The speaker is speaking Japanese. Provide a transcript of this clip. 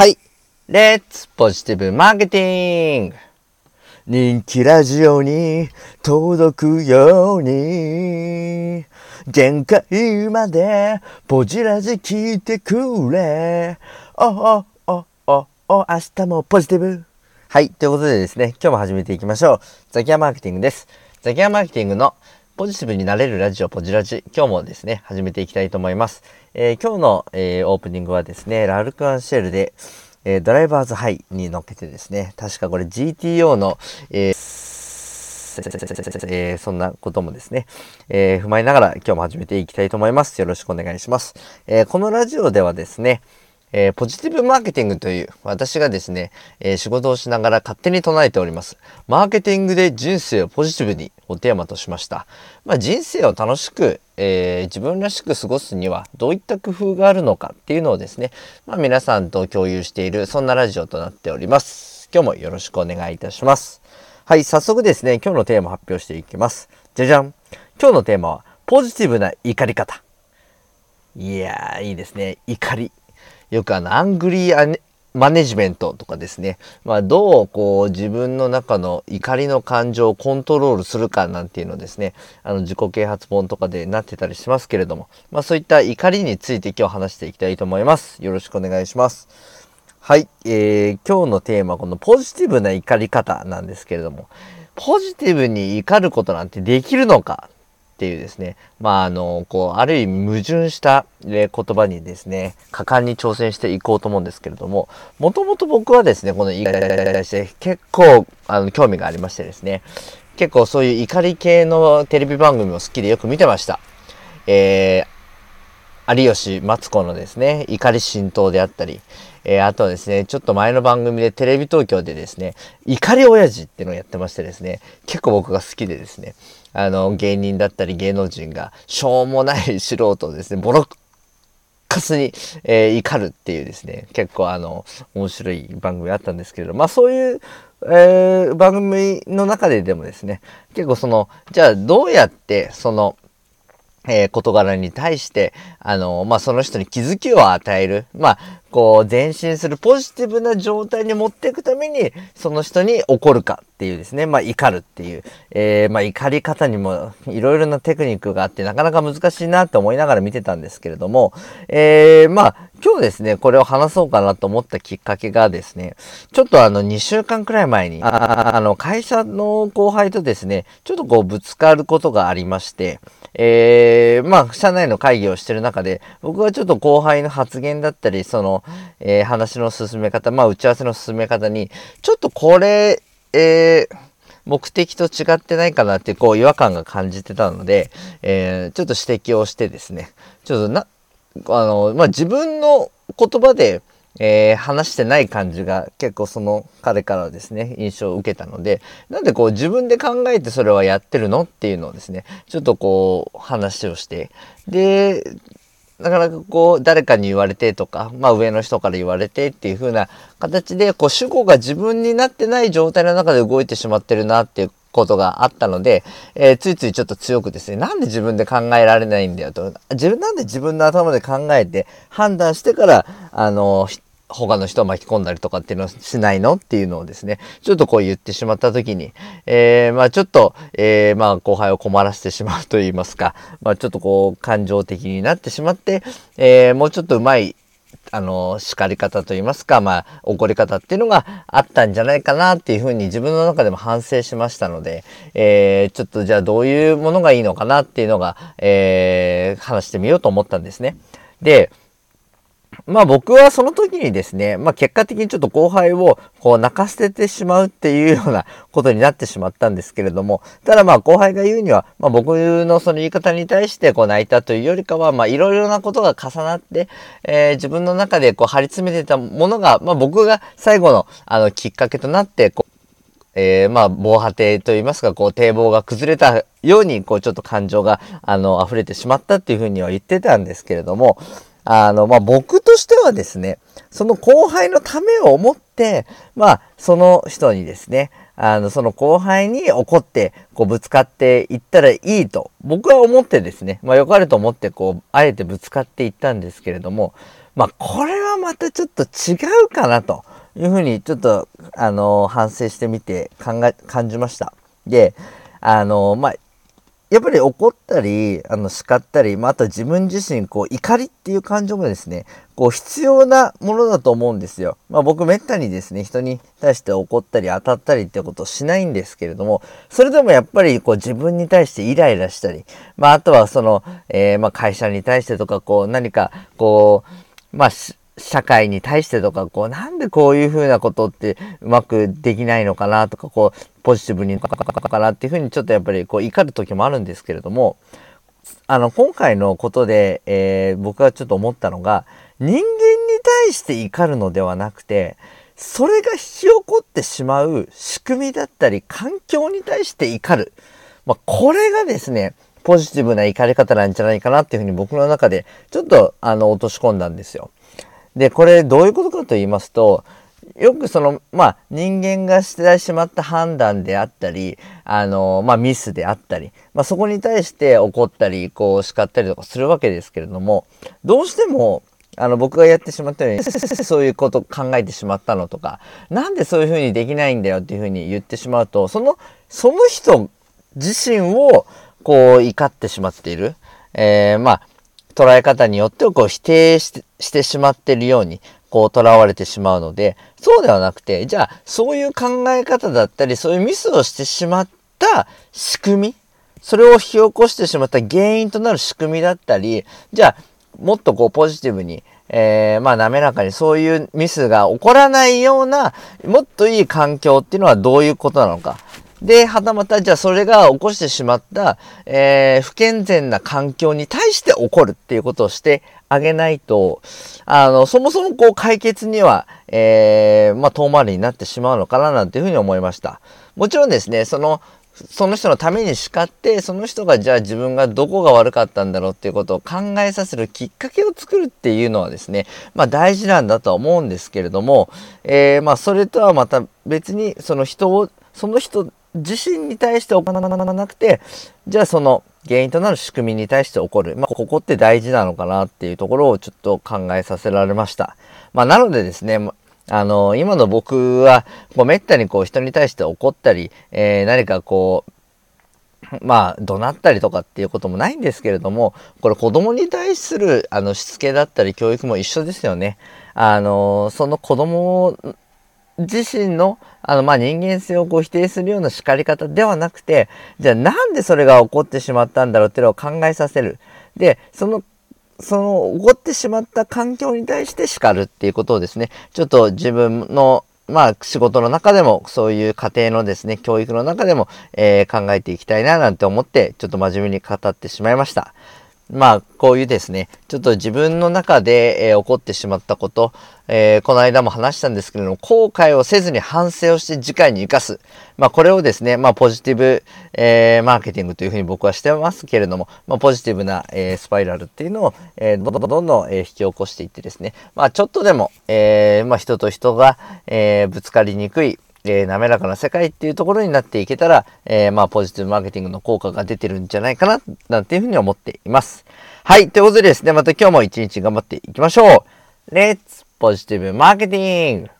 はい。レッツポジティブマーケティング人気ラジオに届くように限界までポジラジ聞いてくれおおおおお明日もポジティブはい。ということでですね、今日も始めていきましょう。ザキヤマーケティングです。ザキヤマーケティングのポジティブになれるラジオポジラジ。今日もですね、始めていきたいと思います。えー、今日の、えー、オープニングはですね、ラルクアンシェルで、えー、ドライバーズハイに乗っけてですね、確かこれ GTO の、ええー、そんなこともですね、えー、踏まえながら今日も始めていきたいと思います。よろしくお願いします。えー、このラジオではですね、えー、ポジティブマーケティングという私がですね、えー、仕事をしながら勝手に唱えております。マーケティングで人生をポジティブにをテーマとしました。まあ、人生を楽しく、えー、自分らしく過ごすにはどういった工夫があるのかっていうのをですね、まあ、皆さんと共有しているそんなラジオとなっております。今日もよろしくお願いいたします。はい、早速ですね、今日のテーマ発表していきます。じゃじゃん。今日のテーマはポジティブな怒り方。いやー、いいですね。怒り。よくあの、アングリーマネジメントとかですね、まあ、どうこう自分の中の怒りの感情をコントロールするかなんていうのですね、あの自己啓発本とかでなってたりしますけれども、まあ、そういった怒りについて今日話していきたいと思います。よろしくお願いします。はい、えー、今日のテーマこのポジティブな怒り方なんですけれども、ポジティブに怒ることなんてできるのかっていうですね、まあ、あの、こう、ある意味矛盾した、言葉にですね、果敢に挑戦していこうと思うんですけれども、もともと僕はですね、この言い方に対して結構、あの、興味がありましてですね、結構そういう怒り系のテレビ番組を好きでよく見てました。えー、有吉マツコのですね、怒り浸透であったり、えー、あとはですね、ちょっと前の番組でテレビ東京でですね、怒り親父っていうのをやってましてですね、結構僕が好きでですね、あの、芸人だったり芸能人が、しょうもない素人をですね、ボロッカスに、えー、怒るっていうですね、結構あの、面白い番組あったんですけれど、まあそういう、えー、番組の中ででもですね、結構その、じゃあどうやって、その、えー、事柄に対して、あの、まあ、その人に気づきを与える。まあ、こう、前進するポジティブな状態に持っていくために、その人に怒るかっていうですね、まあ、怒るっていう、えー、まあ、怒り方にもいろいろなテクニックがあって、なかなか難しいなって思いながら見てたんですけれども、えー、まあ、今日ですね、これを話そうかなと思ったきっかけがですね、ちょっとあの、2週間くらい前に、ああの、会社の後輩とですね、ちょっとこう、ぶつかることがありまして、えー、まあ、社内の会議をしてる中で、僕はちょっと後輩の発言だったり、その、えー、話の進め方、まあ、打ち合わせの進め方に、ちょっとこれ、えー、目的と違ってないかなってこう違和感が感じてたので、えー、ちょっと指摘をしてですね、ちょっとな、あの、まあ、自分の言葉で、えー、話してない感じが結構その彼からですね、印象を受けたので、なんでこう自分で考えてそれはやってるのっていうのをですね、ちょっとこう話をして、で、なかなかこう誰かに言われてとか、まあ上の人から言われてっていう風な形で、こう主語が自分になってない状態の中で動いてしまってるなっていうことがあったので、えー、ついついちょっと強くですね、なんで自分で考えられないんだよと、自分なんで自分の頭で考えて判断してから、あの、他の人を巻き込んだりとかっていうのをしないのっていうのをですね、ちょっとこう言ってしまった時に、えー、まあちょっと、えー、まあ後輩を困らせてしまうと言いますか、まあちょっとこう感情的になってしまって、えー、もうちょっとうまい、あの、叱り方と言いますか、まあ怒り方っていうのがあったんじゃないかなっていうふうに自分の中でも反省しましたので、えー、ちょっとじゃあどういうものがいいのかなっていうのが、えー、話してみようと思ったんですね。で、まあ僕はその時にですね、まあ結果的にちょっと後輩をこう泣かせてしまうっていうようなことになってしまったんですけれども、ただまあ後輩が言うには、まあ僕のその言い方に対してこう泣いたというよりかは、まあいろいろなことが重なって、えー、自分の中でこう張り詰めてたものが、まあ僕が最後のあのきっかけとなって、こうえー、まあ、防波堤といいますか、こう、堤防が崩れたように、こう、ちょっと感情が、あの、溢れてしまったっていうふうには言ってたんですけれども、あの、まあ、僕としてはですね、その後輩のためを思って、まあ、その人にですね、あの、その後輩に怒って、こう、ぶつかっていったらいいと、僕は思ってですね、まあ、良かれと思って、こう、あえてぶつかっていったんですけれども、まあ、これはまたちょっと違うかなというふうに、ちょっと、あの、反省してみて考え、感じました。で、あの、まあ、やっぱり怒ったり、あの、叱ったり、まあ、と自分自身、こう、怒りっていう感情もですね、こう、必要なものだと思うんですよ。まあ、僕、めったにですね、人に対して怒ったり、当たったりってことをしないんですけれども、それでもやっぱり、こう、自分に対してイライラしたり、まあ、あとは、その、えー、まあ、会社に対してとか、こう、何か、こう、まあ、社会に対してとか、こう、なんでこういうふうなことってうまくできないのかなとか、こう、ポジティブにかかなっていうふうにちょっとやっぱりこう怒る時もあるんですけれども、あの、今回のことで、えー、僕はちょっと思ったのが、人間に対して怒るのではなくて、それが引き起こってしまう仕組みだったり、環境に対して怒る。まあ、これがですね、ポジティブな怒り方なんじゃないかなっていうふうに僕の中でちょっとあの落とし込んだんですよ。で、これどういうことかと言いますと、よくその、まあ、人間がしてしまった判断であったり、あの、まあ、ミスであったり、まあ、そこに対して怒ったり、こう、叱ったりとかするわけですけれども、どうしても、あの、僕がやってしまったように、そういうこと考えてしまったのとか、なんでそういうふうにできないんだよっていうふうに言ってしまうと、その、その人自身を、こう、怒ってしまっている。えー、まあ、捉え方によってこう否定してしてしまってるようにこう囚われてしまうので、そうではなくて、じゃあそういう考え方だったり、そういうミスをしてしまった仕組み、それを引き起こしてしまった原因となる仕組みだったり、じゃあもっとこうポジティブに、えー、まあ滑らかにそういうミスが起こらないような、もっといい環境っていうのはどういうことなのか。で、はたまた、じゃあそれが起こしてしまった、えー、不健全な環境に対して起こるっていうことをしてあげないと、あの、そもそもこう解決には、えー、まあ遠回りになってしまうのかななんていうふうに思いました。もちろんですね、その、その人のために叱って、その人がじゃあ自分がどこが悪かったんだろうっていうことを考えさせるきっかけを作るっていうのはですね、まあ大事なんだとは思うんですけれども、えー、まあそれとはまた別にその人を、その人自身に対して行わなくて、じゃあその原因となる仕組みに対して起こる。まあ、ここって大事なのかなっていうところをちょっと考えさせられました。まあ、なのでですね、あの、今の僕は、こう、めったにこう、人に対して怒ったり、えー、何かこう、まあ、怒鳴ったりとかっていうこともないんですけれども、これ子供に対する、あの、しつけだったり教育も一緒ですよね。あの、その子供自身の、あの、まあ、人間性をこう否定するような叱り方ではなくて、じゃあなんでそれが起こってしまったんだろうっていうのを考えさせる。で、その、その起こってしまった環境に対して叱るっていうことをですね、ちょっと自分のまあ、仕事の中でも、そういう家庭のですね、教育の中でも、えー、考えていきたいな、なんて思って、ちょっと真面目に語ってしまいました。まあ、こういうですね、ちょっと自分の中で、えー、起こってしまったこと、えー、この間も話したんですけれども、後悔をせずに反省をして次回に生かす。まあ、これをですね、まあ、ポジティブ、えー、マーケティングというふうに僕はしてますけれども、まあ、ポジティブな、えスパイラルっていうのを、えどんどんどんどん、え引き起こしていってですね、まあ、ちょっとでも、えまあ、人と人が、えぶつかりにくい、えー、滑らかな世界っていうところになっていけたら、えー、まあ、ポジティブマーケティングの効果が出てるんじゃないかな、なんていうふうに思っています。はい。ということでですね、また今日も一日頑張っていきましょう。レッツポジティブマーケティング